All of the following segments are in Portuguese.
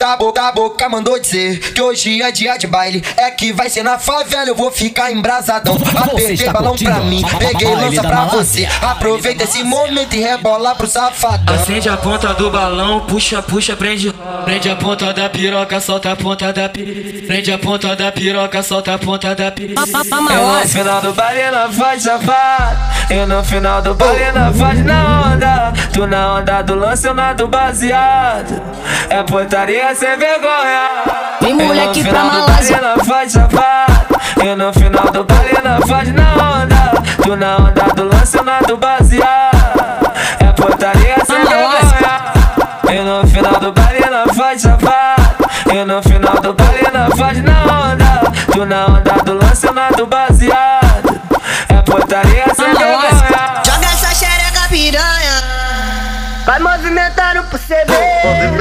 Da boca, da boca mandou dizer que hoje é dia de baile. É que vai ser na favela, eu vou ficar embrasadão. Apertei balão pra mim, peguei lança pra você. Aproveita esse momento e rebola pro safadão. Acende a ponta do balão, puxa, puxa, prende. Prende a ponta da piroca, solta a ponta da pi. Prende a ponta da piroca, solta a ponta da pi. Eu no final do baile na faz safado. Eu no final do baile na faz na onda. Tu na onda do lance, eu na do baseado. É putaria sem vergonha. Vem moleque pra Malásia. Malásia. faz safado. Eu no final do baile na faz na onda. Tu na onda do lance, eu na do baseado. É putaria sem vergonha. Eu no final do baile na faz safado. Eu no final do baile na faz na onda. Tu na onda do lance, eu na do baseado. É putaria sem vergonha. Joga essa xereca piranha. Vai movimentando pro você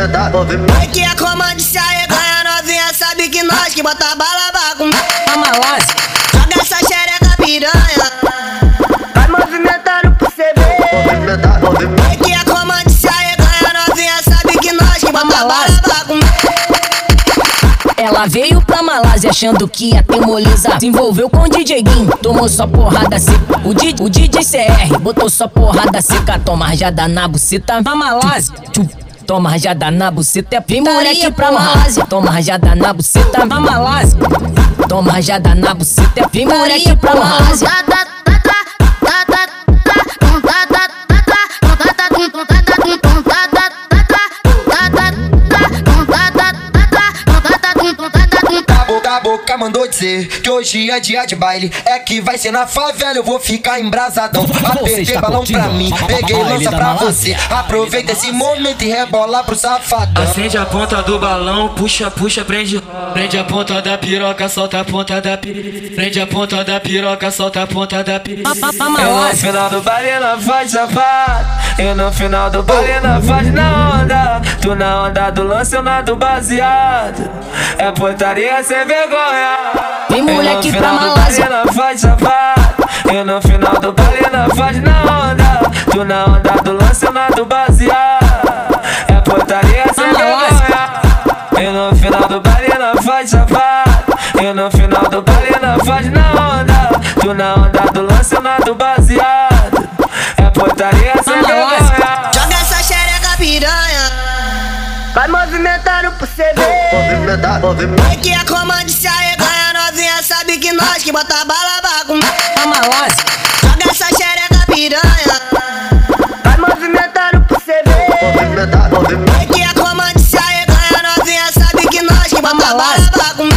Vai que a comando se arreganha novinha. Sabe que nós que bota bala comer. A Malásia. Joga essa xereca piranha. Vai movimentando pro você ver. Movimentar, movimentar. Vai que a comando se arreganha novinha. Sabe que nós que bota bala comer. Ela veio pra Malásia achando que ia ter moleza. Se envolveu com o DJ Guim, tomou só porrada seca. O, DJ, o DJ CR botou só porrada seca. Toma rajada na buceta na Malásia. Tchum. Toma rajada na buceta, vem moleque pra Malásia. Toma rajada na buceta na Malásia. Toma rajada na buceta, vem moleque pra Malásia. Boca, da boca mandou dizer que hoje é dia de baile. É que vai ser na favela, eu vou ficar embrasadão. Apertei está balão curtindo pra mim, a peguei lança pra você. Aproveita esse momento e rebola pro safadão. Acende a ponta do balão, puxa, puxa, prende. Prende a ponta da piroca, solta a ponta da pi. Prende a ponta da piroca, solta a ponta da pi. A Eu no final do baile na faz safado. Eu no final do baile na faz na onda. Tu na onda do lance, eu na do baseado. É putaria sem vergonha. Vem moleque pra Malásia. na faz safado. Eu no final do baile na faz na onda. Tu na onda do lance, eu na do baseado. É putaria sem vergonha. Eu no final do baile na faz safado. Eu no final do baile na faz na onda. Tu na onda do lance, eu na do baseado. Vai movimentando pro você ver. Movimentar, movimentar. Vai que a comando se arreganha novinha. Sabe que nós que bota bala vai comer. A Malásia. Joga essa xereca piranha. Vai movimentando pro você ver. Movimentar, movimentar. Vai que a comando se arreganha novinha. Sabe que nós que bota bala vai comer.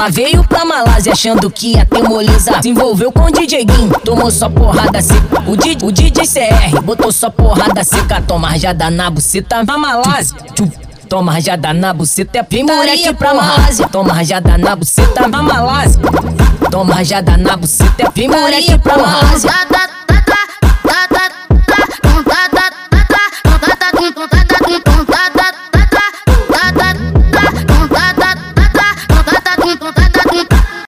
Ela veio pra Malásia achando que ia ter moleza. Se envolveu com o DJ Guim, tomou só porrada seca. O, DJ, o DJ CR botou só porrada seca. Toma rajada na buceta na Malásia. Toma rajada na buceta, vem moleque pra Malásia. Toma rajada na buceta na Malásia. Toma rajada na buceta, vem moleque pra Malásia.